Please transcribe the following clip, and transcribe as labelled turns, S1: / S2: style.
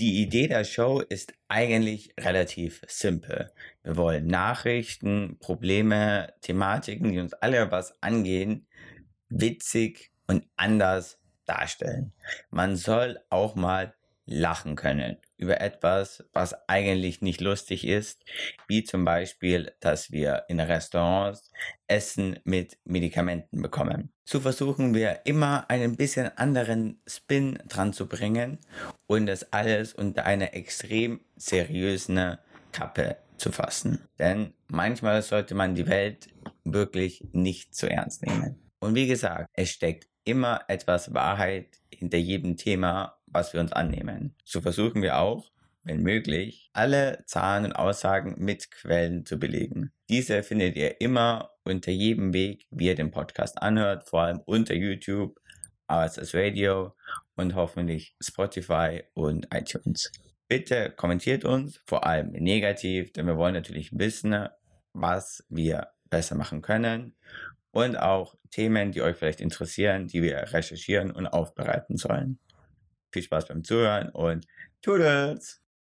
S1: Die Idee der Show ist eigentlich relativ simpel. Wir wollen Nachrichten, Probleme, Thematiken, die uns alle was angehen, witzig und anders darstellen. Man soll auch mal lachen können über etwas, was eigentlich nicht lustig ist, wie zum Beispiel, dass wir in Restaurants Essen mit Medikamenten bekommen. So versuchen wir immer einen bisschen anderen Spin dran zu bringen und das alles unter einer extrem seriösen Kappe zu fassen. Denn manchmal sollte man die Welt wirklich nicht zu ernst nehmen. Und wie gesagt, es steckt immer etwas Wahrheit hinter jedem Thema, was wir uns annehmen. So versuchen wir auch, wenn möglich, alle Zahlen und Aussagen mit Quellen zu belegen. Diese findet ihr immer unter jedem Weg, wie ihr den Podcast anhört, vor allem unter YouTube, RSS Radio und hoffentlich Spotify und iTunes. Bitte kommentiert uns, vor allem negativ, denn wir wollen natürlich wissen, was wir besser machen können und auch Themen, die euch vielleicht interessieren, die wir recherchieren und aufbereiten sollen. Viel Spaß beim Zuhören und Toodles!